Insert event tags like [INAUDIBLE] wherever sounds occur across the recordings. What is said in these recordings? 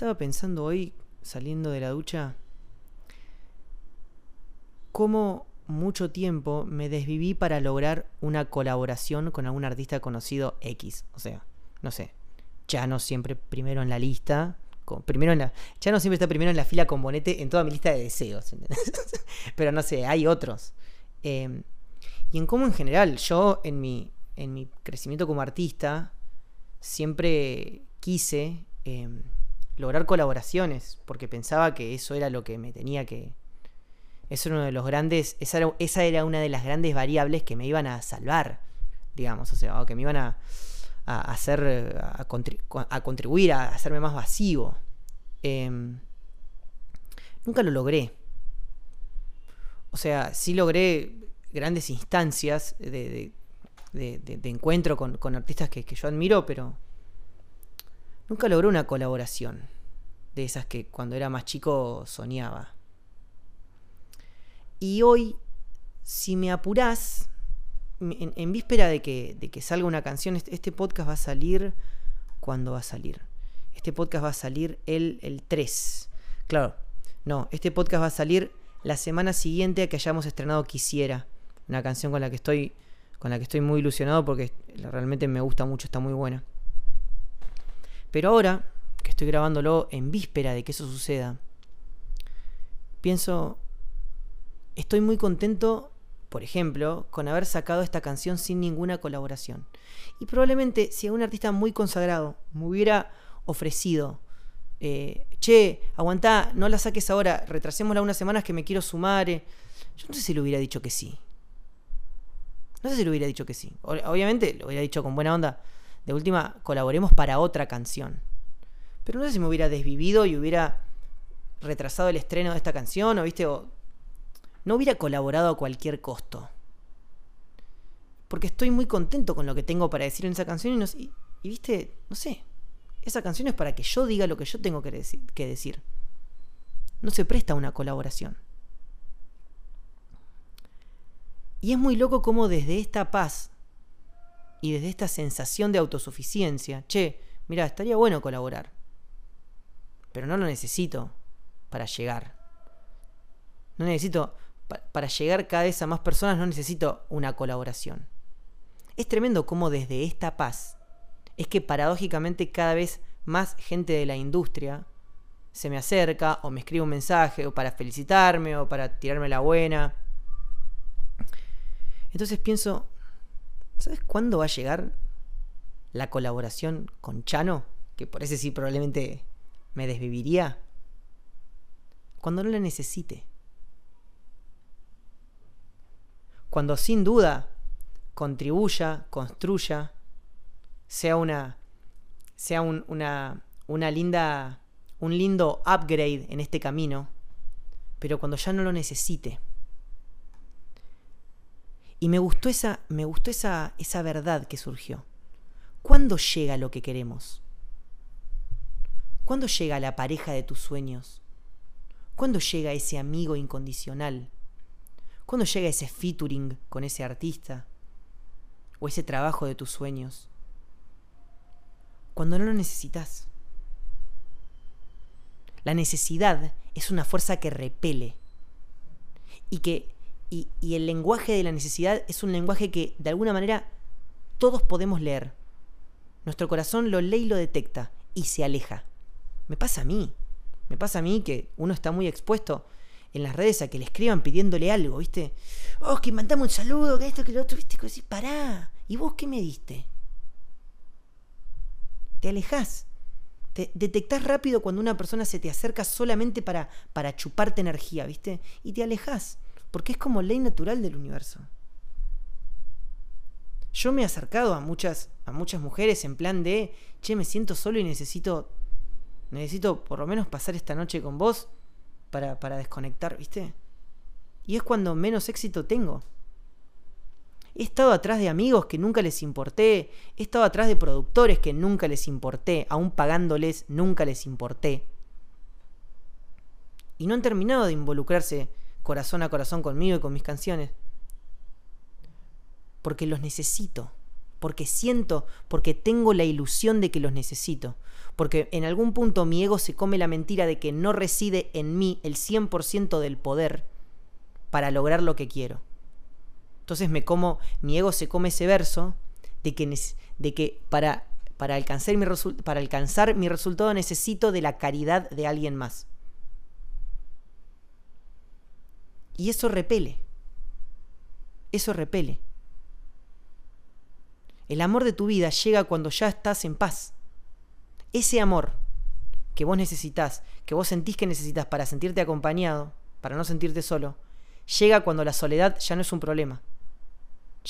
Estaba pensando hoy, saliendo de la ducha, cómo mucho tiempo me desviví para lograr una colaboración con algún artista conocido X. O sea, no sé, ya no siempre primero en la lista. primero en la, ya no siempre está primero en la fila con Bonete en toda mi lista de deseos. [LAUGHS] Pero no sé, hay otros. Em, y en cómo en general, yo en mi, en mi crecimiento como artista, siempre quise em, lograr colaboraciones, porque pensaba que eso era lo que me tenía que, eso era uno de los grandes, esa era, esa era una de las grandes variables que me iban a salvar, digamos, o sea, o que me iban a, hacer, a, contribuir, a hacerme más vacío. Em, nunca lo logré. O sea, sí logré grandes instancias de, encuentro con, artistas que, que, yo admiro, pero nunca logré una colaboración de esas que cuando era más chico soñaba. Y hoy, si me apurás, en, víspera de que, de que, salga una canción, este, este, podcast va a salir. ¿Cuándo va a salir? Este podcast va a salir el, el 3. Claro, no, este podcast va a salir la semana siguiente a que hayamos estrenado Quisiera. Una canción con la que estoy. Con la que estoy muy ilusionado porque realmente me gusta mucho, está muy buena. Pero ahora, que estoy grabándolo en víspera de que eso suceda, pienso Estoy muy contento, por ejemplo, con haber sacado esta canción sin ninguna colaboración. Y probablemente si a un artista muy consagrado me hubiera ofrecido, eh, che, aguantá, no la saques ahora, retrasémosla unas semanas que me quiero sumar, eh", yo no sé si le hubiera dicho que sí. No sé si le hubiera dicho que sí. Obviamente lo hubiera dicho con buena onda. De última, colaboremos para otra canción. Pero no sé si me hubiera desvivido y hubiera retrasado el estreno de esta canción o, viste, no hubiera colaborado a cualquier costo. Porque estoy muy contento con lo que tengo para decir en esa canción y, viste, no sé, esa canción es para que yo diga lo que yo tengo que, que decir. No se presta una colaboración. Y es muy loco como desde esta paz y desde esta sensación de autosuficiencia, che, mira, estaría bueno colaborar, pero no lo necesito para llegar. No necesito, para llegar cada vez a más personas no necesito una colaboración. Es tremendo cómo desde esta paz es que paradójicamente cada vez más gente de la industria se me acerca o me escribe un mensaje o para felicitarme o para tirarme la buena. Entonces pienso, ¿sabes cuándo va a llegar la colaboración con Chano? Que por ese sí probablemente me desviviría. Cuando no la necesite. cuando sin duda contribuya, construya, sea una, sea una, una linda, un lindo upgrade en este camino, pero cuando ya no lo necesite. Y me gustó esa, me gustó esa, esa verdad que surgió. ¿Cuándo llega lo que queremos? ¿Cuándo llega la pareja de tus sueños? ¿Cuándo llega ese amigo incondicional? ¿Cuándo llega ese featuring con ese artista? ¿O ese trabajo de tus sueños? Cuando no lo necesitas. La necesidad es una fuerza que repele. Y que. Y, el lenguaje de la necesidad es un lenguaje que de alguna manera todos podemos leer. Nuestro corazón lo lee y lo detecta y se aleja. Me pasa a mí. Me pasa a mí que uno está muy expuesto en las redes a que le escriban pidiéndole algo, ¿viste? Oh, que mandame un saludo, que esto, que lo otro, ¿viste? Que decís, pará. ¿Y vos qué me diste? Te alejás. Te detectás rápido cuando una persona se te acerca solamente para, para chuparte energía, ¿viste? Y te alejás. Porque es como ley natural del universo. Yo me he acercado a muchas, a muchas mujeres en plan de, che, me siento solo y necesito, necesito por lo menos pasar esta noche con vos para, desconectar, ¿viste? Y es cuando menos éxito tengo. He estado atrás de amigos que nunca les importé. He estado atrás de productores que nunca les importé. Aún pagándoles, nunca les importé. Y no han terminado de involucrarse corazón a corazón conmigo y con mis canciones. Porque los necesito. porque siento, porque tengo la ilusión de que los necesito, porque en algún punto mi ego se come la mentira de que no reside en mí el 100% del poder para lograr lo que quiero. Entonces me como, mi ego se come ese verso de que, de que para, para, alcanzar mi para alcanzar mi resultado necesito de la caridad de alguien más. Y eso repele. Eso repele. El amor de tu vida llega cuando ya estás en paz. Ese amor que vos necesitas, que vos sentís que necesitas para sentirte acompañado, para no sentirte solo, llega cuando la soledad ya no es un problema.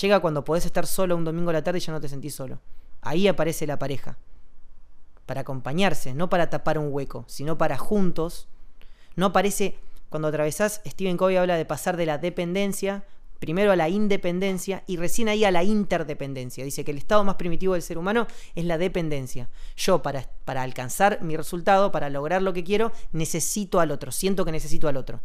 Llega cuando podés estar solo un domingo a la tarde y ya no te sentís solo. Ahí aparece la pareja. Para acompañarse, no para tapar un hueco, sino para juntos. No aparece cuando atravesás, Stephen Covey habla de pasar de la dependencia primero a la independencia y recién ahí a la interdependencia. Dice que el estado más primitivo del ser humano es la dependencia. Yo para, para alcanzar mi resultado, para lograr lo que quiero, necesito al otro, siento que necesito al otro.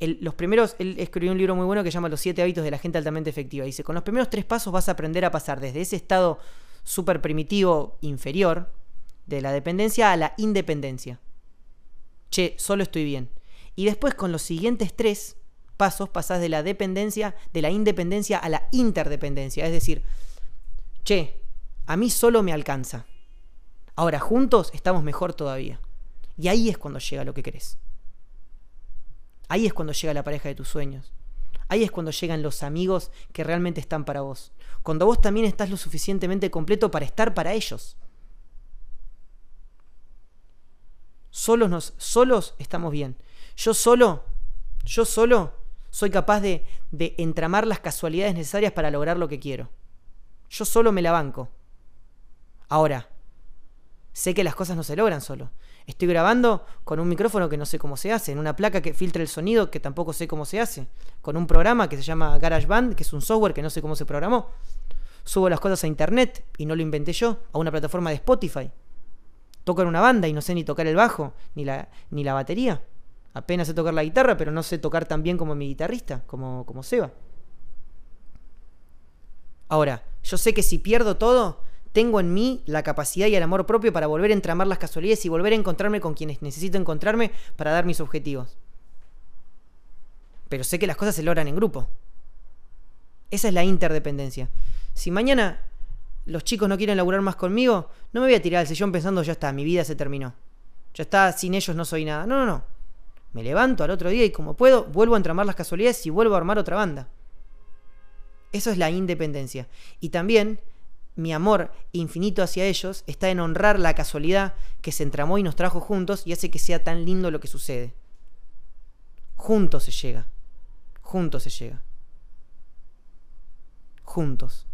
los primeros, él escribió un libro muy bueno que se llama Los siete hábitos de la gente altamente efectiva. Dice, con los primeros tres pasos vas a aprender a pasar desde ese estado súper primitivo inferior de la dependencia a la independencia. Che, solo estoy bien. Y después con los siguientes tres pasos pasás de la dependencia, de la independencia a la interdependencia. Es decir, che, a mí solo me alcanza. Ahora juntos estamos mejor todavía. Y ahí es cuando llega lo que querés. Ahí es cuando llega la pareja de tus sueños. Ahí es cuando llegan los amigos que realmente están para vos. Cuando vos también estás lo suficientemente completo para estar para ellos. Solos, nos, solos estamos bien. Yo solo, yo solo soy capaz de, entramar las casualidades necesarias para lograr lo que quiero. Yo solo me la banco. Ahora, sé que las cosas no se logran solo. Estoy grabando con un micrófono que no sé cómo se hace, en una placa que filtra el sonido que tampoco sé cómo se hace, con un programa que se llama GarageBand, que es un software que no sé cómo se programó. Subo las cosas a internet y no lo inventé yo, a una plataforma de Spotify. Toco en una banda y no sé ni tocar el bajo, ni la, ni la batería. Apenas sé tocar la guitarra, pero no sé tocar tan bien como mi guitarrista, como, como Seba. Ahora, yo sé que si pierdo todo, tengo en mí la capacidad y el amor propio para volver a entramar las casualidades y volver a encontrarme con quienes necesito encontrarme para dar mis objetivos. Pero sé que las cosas se logran en grupo. Esa es la interdependencia. Si mañana los chicos no quieren laburar más conmigo, no me voy a tirar al sillón pensando ya está, mi vida se terminó. Ya está, sin ellos no soy nada. No, no, no. Me levanto al otro día y como puedo, vuelvo a entramar las casualidades y vuelvo a armar otra banda. Eso es la independencia. Y también mi amor infinito hacia ellos está en honrar la casualidad que se entramó y nos trajo juntos y hace que sea tan lindo lo que sucede. Juntos se llega. Juntos se llega. Juntos.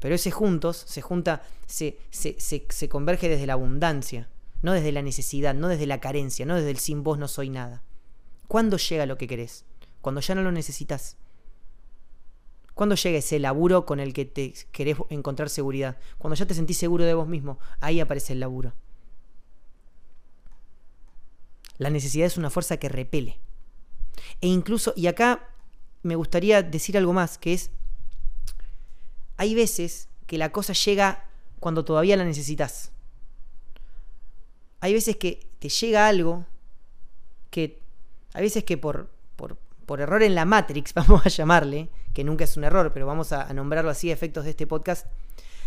Pero ese juntos se junta, se, se, se, converge desde la abundancia no desde la necesidad, no desde la carencia, no desde el sin vos no soy nada. ¿Cuándo llega lo que querés? Cuando ya no lo necesitas. ¿Cuándo llega ese laburo con el que te querés encontrar seguridad? Cuando ya te sentís seguro de vos mismo, ahí aparece el laburo. La necesidad es una fuerza que repele. E incluso, y acá me gustaría decir algo más, que es, hay veces que la cosa llega cuando todavía la necesitas hay veces que te llega algo que, hay veces que por, por, error en la Matrix, [LAUGHS] vamos a llamarle, que nunca es un error, pero vamos a, nombrarlo así a efectos de este podcast,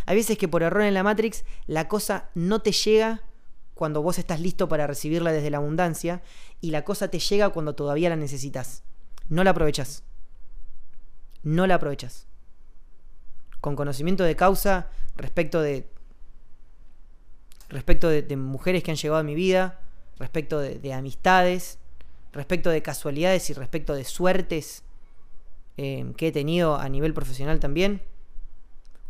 hay veces que por error en la Matrix la cosa no te llega cuando vos estás listo para recibirla desde la abundancia y la cosa te llega cuando todavía la necesitas. No la aprovechas. No la aprovechas. Con conocimiento de causa respecto de respecto de, mujeres que han llegado a mi vida, respecto de, amistades, respecto de casualidades y respecto de suertes eh, que he tenido a nivel profesional también.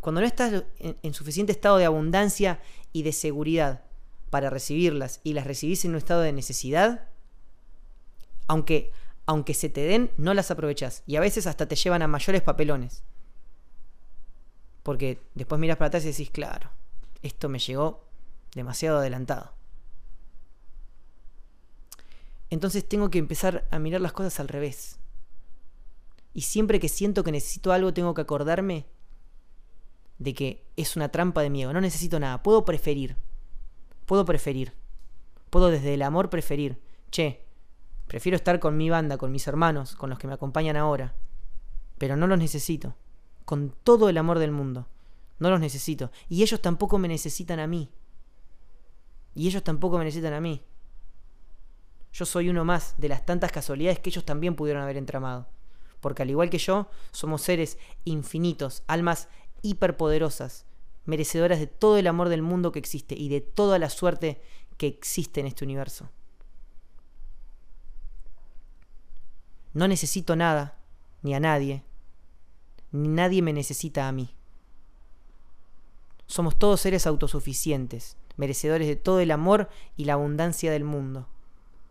Cuando no estás en, suficiente estado de abundancia y de seguridad para recibirlas y las recibís en un estado de necesidad, aunque, aunque se te den, no las aprovechas. Y a veces hasta te llevan a mayores papelones. Porque después miras para atrás y decís, claro, esto me llegó demasiado adelantado. Entonces tengo que empezar a mirar las cosas al revés. Y siempre que siento que necesito algo, tengo que acordarme de que es una trampa de miedo. No necesito nada. Puedo preferir. Puedo preferir. Puedo desde el amor preferir. Che, prefiero estar con mi banda, con mis hermanos, con los que me acompañan ahora. Pero no los necesito. Con todo el amor del mundo. No los necesito. Y ellos tampoco me necesitan a mí. Y ellos tampoco me necesitan a mí. Yo soy uno más de las tantas casualidades que ellos también pudieron haber entramado. Porque al igual que yo, somos seres infinitos, almas hiperpoderosas, merecedoras de todo el amor del mundo que existe y de toda la suerte que existe en este universo. No necesito nada, ni a nadie, nadie me necesita a mí. Somos todos seres autosuficientes, merecedores de todo el amor y la abundancia del mundo,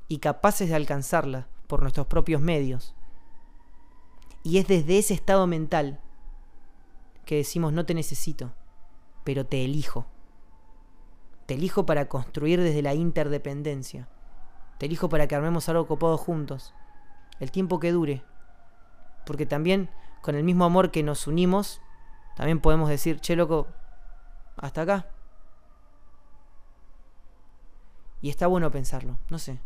y capaces de alcanzarla por nuestros propios medios. Y es desde ese estado mental que decimos no te necesito, pero te elijo. Te elijo para construir desde la interdependencia. Te elijo para que armemos algo copado juntos. El tiempo que dure. Porque también con el mismo amor que nos unimos, también podemos decir, che loco, hasta acá. Y está bueno pensarlo, no sé.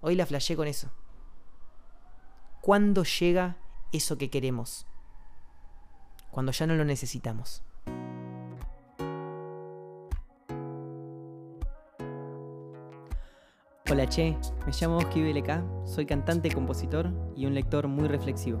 Hoy la flashé con eso. ¿Cuándo llega eso que queremos? cuando ya no lo necesitamos. Hola Che, me llamo Oski BLK, soy cantante, compositor y un lector muy reflexivo.